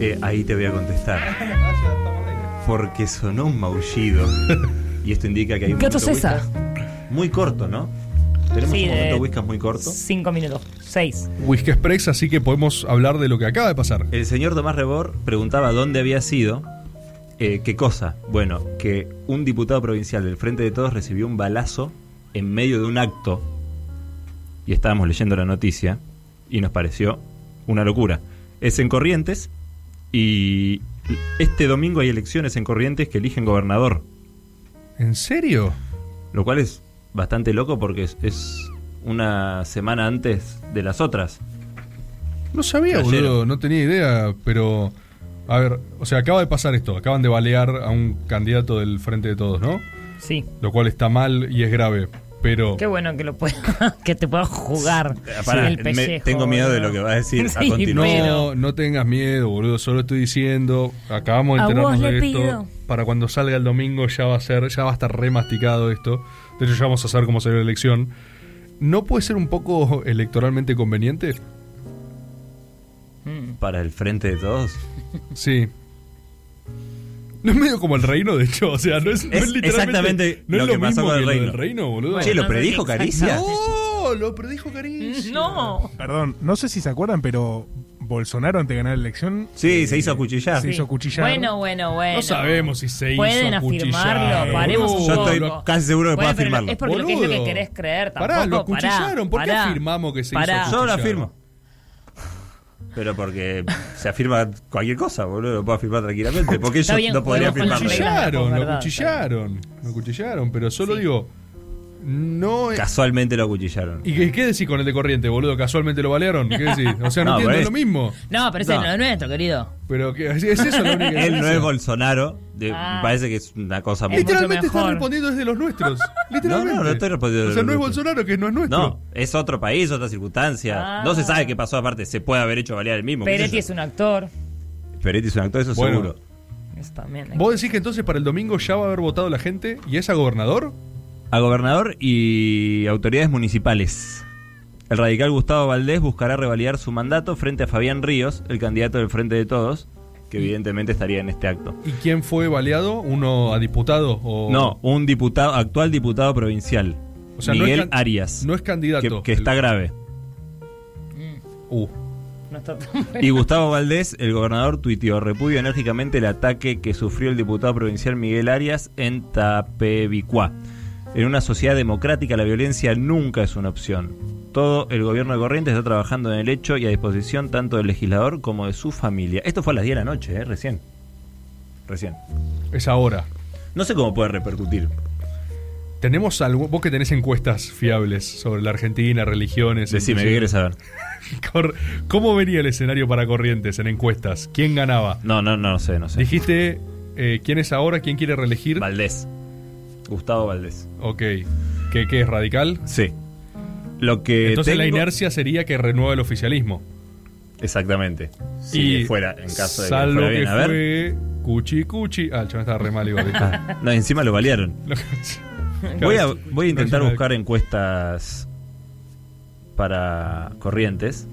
Eh, ahí te voy a contestar. Porque sonó un maullido. y esto indica que hay un Gato momento César. Muy corto, ¿no? Tenemos Sí, un momento de- Whiskas muy corto. Cinco minutos. Seis. Whisky Express, así que podemos hablar de lo que acaba de pasar. El señor Tomás Rebor preguntaba dónde había sido. eh, ¿Qué cosa? Bueno, que un diputado provincial del Frente de Todos recibió un balazo en medio de un acto. Y estábamos leyendo la noticia y nos pareció una locura. Es en Corrientes y este domingo hay elecciones en Corrientes que eligen gobernador. ¿En serio? Lo cual es bastante loco porque es, es una semana antes de las otras. No sabía, boludo, no tenía idea, pero... A ver, o sea, acaba de pasar esto, acaban de balear a un candidato del Frente de Todos, ¿no? Sí. Lo cual está mal y es grave, pero... Qué bueno que lo pueda, que te puedas jugar Pará, el me- pellejo. tengo miedo de lo que va a decir a continuación. No, no tengas miedo, boludo. Solo estoy diciendo, acabamos de enterarnos de esto. pido. Para cuando salga el domingo ya va a ser, ya va a estar remasticado esto. De hecho, ya vamos a saber cómo será la elección. ¿No puede ser un poco electoralmente conveniente? Para el Frente de Todos. Sí. No es medio como el reino, de hecho. O sea, no es, no Es es literalmente. exactamente no es lo lo, que pasó con el reino. del reino, boludo. Che, ¿lo predijo Caricia? No, lo predijo Caricia. No. Perdón, no sé si se acuerdan, pero Bolsonaro antes de ganar la elección. Sí, eh, se hizo acuchillar. Se hizo acuchillar. Bueno, bueno, bueno. No sabemos si se hizo Pueden afirmarlo, paremos un. Yo estoy casi seguro que Bueno, puedo pero afirmarlo. Es porque lo que es lo que querés creer, tampoco. Pará, lo pará, acuchillaron. ¿Por qué afirmamos que se Pará. hizo Yo lo afirmo. Pero porque se afirma cualquier cosa, boludo. Lo puedo afirmar tranquilamente. Porque yo bien, no podría juego con las afirmarlo. reglas. acuchillaron, lo verdad, acuchillaron, lo acuchillaron, pero solo Sí. digo, no es... Casualmente lo acuchillaron. ¿Y qué, qué decís con el de corriente, boludo? ¿Casualmente lo balearon? ¿Qué decís? O sea, no, No, entiendo, es lo mismo. No, pero ese No. no es nuestro, querido. Pero ¿qué- ¿es es eso lo único que Él no es Bolsonaro. de- Ah. Me parece que es una cosa muy. Es Literalmente está respondiendo desde los nuestros. Literalmente. No, no, no estoy respondiendo O sea, no es. Bolsonaro, que no es nuestro. No, es otro país, otra circunstancia. Ah. No se sabe qué pasó aparte. Se puede haber hecho balear el mismo. Peretti es un actor. Peretti es un actor, eso Bueno. seguro. Eso también. ¿Vos decís que entonces para el domingo ya va a haber votado la gente y es a gobernador? A gobernador y autoridades municipales. El radical Gustavo Valdés buscará revalidar su mandato frente a Fabián Ríos, el candidato del Frente de Todos, que evidentemente estaría en este acto. ¿Y quién fue baleado? ¿Uno a diputado? O... No, un diputado, actual diputado provincial, O sea, no Miguel es Arias, No es candidato. que, que está grave. Uh. No está tan Y Gustavo Valdés, el gobernador, tuiteó, repudio enérgicamente el ataque que sufrió el diputado provincial Miguel Arias en Tapebicuá. En una sociedad democrática la violencia nunca es una opción. Todo el gobierno de Corrientes está trabajando en el hecho y a disposición tanto del legislador como de su familia. Esto fue a las 10 de la noche, ¿eh? recién. Recién. Es ahora. No sé cómo puede repercutir. ¿Tenemos algo? Vos que tenés encuestas fiables sobre la Argentina, religiones. Decime, ¿qué quieres saber? ¿Cómo venía el escenario para Corrientes en encuestas? ¿Quién ganaba? No, no, no sé, no sé. Dijiste eh, quién es ahora, quién quiere reelegir. Valdés. Gustavo Valdés. Ok. ¿Qué, qué es radical? Sí. Lo que Entonces la inercia sería que renueva el oficialismo. Exacamente. Si y fuera, en caso de que salvo fuera bien. que A ver. fue Cuchi Cuchi. Ah, el chaval estaba re mal igual. Ah, no, encima lo balearon. Que- Voy a, voy a intentar buscar encuestas para Corrientes.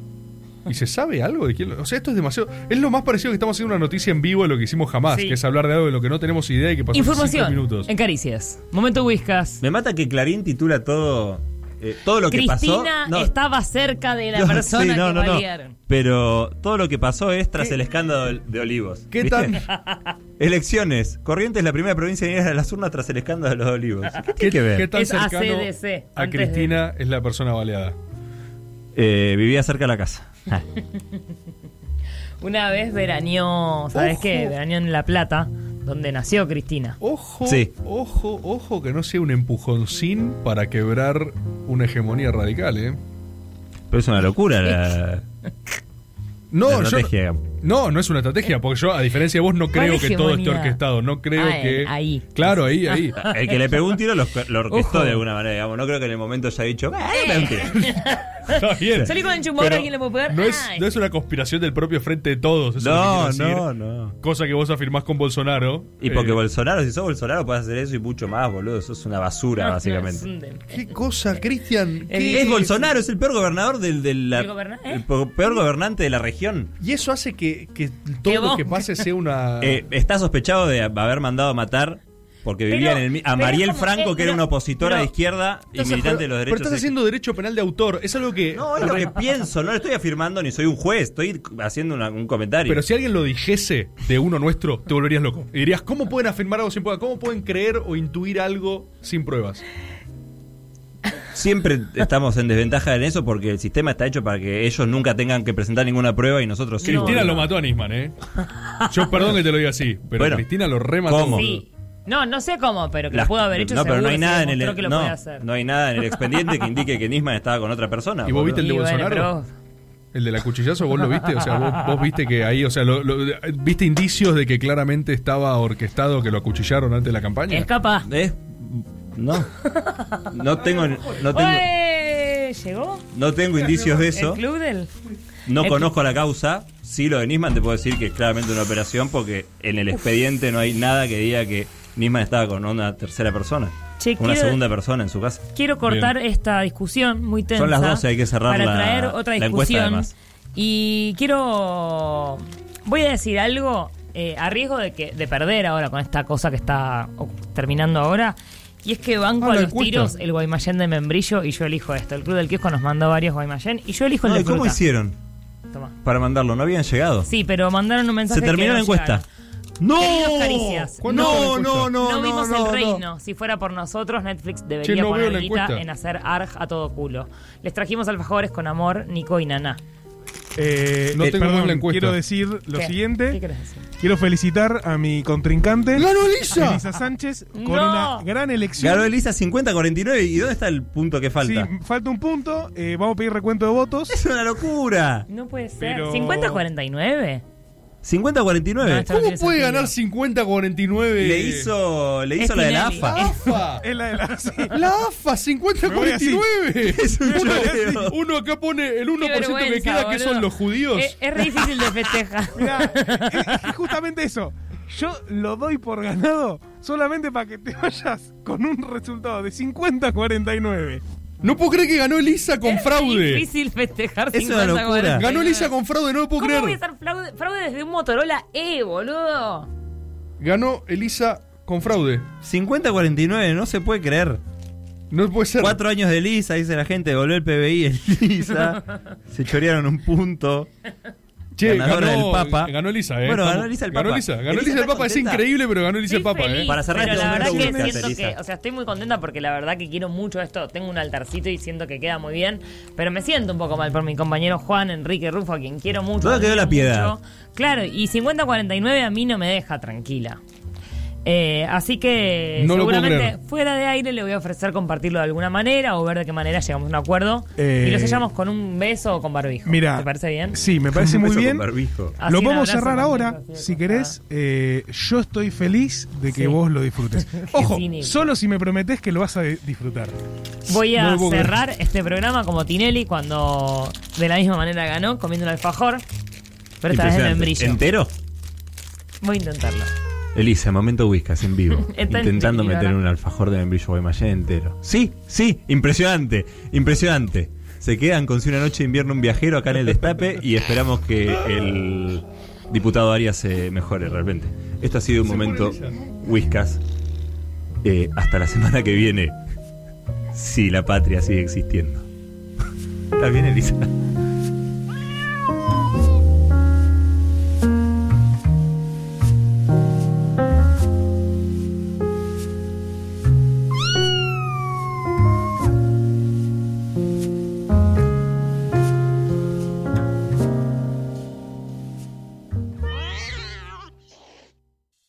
¿Y se sabe algo de quién? lo- O sea, esto es demasiado. Es lo más parecido que estamos haciendo una noticia en vivo de lo que hicimos jamás, Sí. que es hablar de algo de lo que no tenemos idea y que pasó hace cinco Información minutos. en Caricias. Momento Whiskas. Me mata que Clarín titula todo eh, todo lo que pasó. Cristina No, estaba cerca de la no, persona sí, no, que no, no. balearon. Pero todo lo que pasó es tras el escándalo de, Olivos. ¿Qué ¿viste? tan- Elecciones. Corrientes es la primera provincia en ir a las urnas tras el escándalo de los Olivos. ¿Qué tiene que ver? ¿Qué tan Es cercano ACDC, a de- Cristina es la persona baleada? Eh, vivía cerca de la casa. Una vez veraneó, ¿sabes Ojo. qué? Veraneó en La Plata, donde nació Cristina. Ojo, Sí. ojo, ojo, que no sea un empujoncín para quebrar una hegemonía radical, ¿eh? Pero es una locura la, No, la yo, estrategia. No, no es una estrategia, porque yo, a diferencia de vos, no creo ¿Cuál que todo esté orquestado. No creo Ah, que. ahí. Claro, ahí, ahí. El que le pegó un tiro lo, lo orquestó Ojo. de alguna manera, digamos. No creo que en el momento haya dicho, "Eh, me un tiro". Está bien. Salí con el chumbón, Pero ¿alguien le puede pegar? No es, no es una conspiración del propio frente de todos. eso No, es lo que quiero no, no. Cosa que vos afirmás con Bolsonaro. Y porque Eh, Bolsonaro, si sos Bolsonaro, puedes hacer eso y mucho más, boludo. Eso es una basura, básicamente. Un ¿Qué cosa, Cristian? Es- ¿Qué- Es Bolsonaro, es el peor gobernador del, del la- ¿El goberna- eh? el peor gobernante de la región. Y eso hace que que, que todo lo que pase sea una. Eh, está sospechado de haber mandado a matar porque Pero- vivía en el a pero Mariel Franco, eh, que era pero- una opositora pero- de izquierda y militante pero- de los Pero derechos. estás haciendo derecho penal de autor. Es algo que. No, es lo que pienso, no lo estoy afirmando ni soy un juez, estoy haciendo una- un comentario. Pero si alguien lo dijese de uno nuestro, te volverías loco. Y dirías, ¿cómo pueden afirmar algo sin pruebas? ¿Cómo pueden creer o intuir algo sin pruebas? Siempre estamos en desventaja en eso porque el sistema está hecho para que ellos nunca tengan que presentar ninguna prueba y nosotros sí. Cristina no. lo mató a Nisman, ¿eh? Yo perdón que te lo diga así, pero Bueno, Cristina lo remató. ¿cómo? Sí. No, no sé cómo, pero que Las- lo pudo haber hecho no, pero no hay nada en el demostró que lo no, puede hacer. no hay nada en el expediente que indique que Nisman estaba con otra persona. ¿Y vos viste el de Y Bolsonaro? pero- El de la cuchillazo, ¿vos lo viste? O sea, vos, vos viste que ahí, o sea, lo- lo- ¿viste indicios de que claramente estaba orquestado que lo acuchillaron antes de la campaña? Es capaz. ¿Eh? No. No tengo no tengo no tengo indicios de eso. ¿El club del...? No El- conozco la causa. Sí, lo de Nisman te puedo decir que es claramente una operación porque en el expediente no hay nada que diga que Nisman estaba con una tercera persona. Che, una quiero- segunda persona en su casa. Quiero cortar esta discusión muy tensa. Son las 12, hay que cerrar Para la- traer otra la encuesta, discusión. además. y quiero. Voy a decir algo eh, a riesgo de, que, de perder ahora con esta cosa que está terminando ahora. Y es que banco Ah, a los tiros el Guaymallén de Membrillo y yo elijo esto. El Club del Kiosco nos mandó varios Guaymallén y yo elijo el No, de ¿y ¿Cómo fruta. hicieron Toma. para mandarlo? ¿No habían llegado? Sí, pero mandaron un mensaje Se terminó que la no encuesta. llegaron. ¡No! Queridos caricias. ¿Cuándo fue la No, no, no, No, vimos no, el no. reino. Si fuera por nosotros, Netflix debería poner la guita en hacer ARG a todo culo. Les trajimos alfajores con amor, Nico y Naná. Eh, No eh, tengo perdón, la encuesta. quiero decir lo ¿Qué? ¿Qué siguiente. querés decir? Quiero felicitar a mi contrincante. ¡Ganó Elisa! Elisa Sánchez con No. una gran elección. Ganó Elisa 50-49. ¿Y dónde está el punto que falta? Sí, falta un punto. eh, vamos a pedir recuento de votos. Es una locura. No puede ser. Pero- ¿50-49? 50-49. No, esto no ¿Cómo puede sentido. ganar 50-49? le hizo, le hizo la de la. AFA. AFA. Es la de la. sí. La AFA, Me voy así. 50-49. Es un uno, acá pone el 1% Qué que queda, que son los judíos. Es, es re difícil de festejar. Mirá, es, es justamente eso. Yo lo doy por ganado solamente para que te vayas con un resultado de 50 a 49. No puedo creer que ganó Elisa con Es fraude. difícil festejar Es una 50 locura. 49. Ganó Elisa con fraude, no lo puedo ¿Cómo creer. voy a hacer fraude, fraude desde un Motorola E, boludo? Ganó Elisa con fraude. 50-49, no se puede creer. No puede ser. Cuatro años de Elisa, dice la gente, volvió el PBI Elisa. se chorearon un punto. Che, ganadora ganó, del Papa. Ganó Elisa, ¿eh? Bueno, ganó Elisa el Ganó Papa. Elisa, ganó Elisa Elisa el Papa. Es increíble, pero ganó Elisa el Papa, feliz, ¿eh? Para cerrar pero este la verdad que siento Elisa. que, o sea, estoy muy contenta porque la verdad que quiero mucho esto. Tengo un altarcito y siento que queda muy bien, pero me siento un poco mal por mi compañero Juan Enrique Rufo, a quien quiero mucho. ¿Dónde quedó la piedad? mucho. Claro, y 50-49 a mí no me deja tranquila. Eh, así que No seguramente fuera de aire le voy a ofrecer compartirlo de alguna manera o ver de qué manera llegamos a un acuerdo Eh, y lo sellamos con un beso o con barbijo. Mira, ¿Te parece bien? Sí, me parece muy bien. Lo podemos cerrar ahora, si querés. Eh, yo estoy feliz de que Sí. vos lo disfrutes. Ojo, solo si me prometés que lo vas a di- disfrutar. Voy a creer. cerrar este programa como Tinelli cuando de la misma manera ganó, comiendo un alfajor. Pero esta vez Impresionante. membrillo. ¿Entero? Voy a intentarlo. Elisa, momento Whiskas en vivo. Intentando meter un alfajor de membrillo Guaymallén entero. Sí, sí, impresionante, impresionante. Se quedan con Si una noche de invierno un viajero acá en el destape y esperamos que el diputado Arias se mejore realmente. Esto ha sido un momento Whiskas. Eh, hasta la semana que viene, si la patria sigue existiendo. ¿Está bien, Elisa?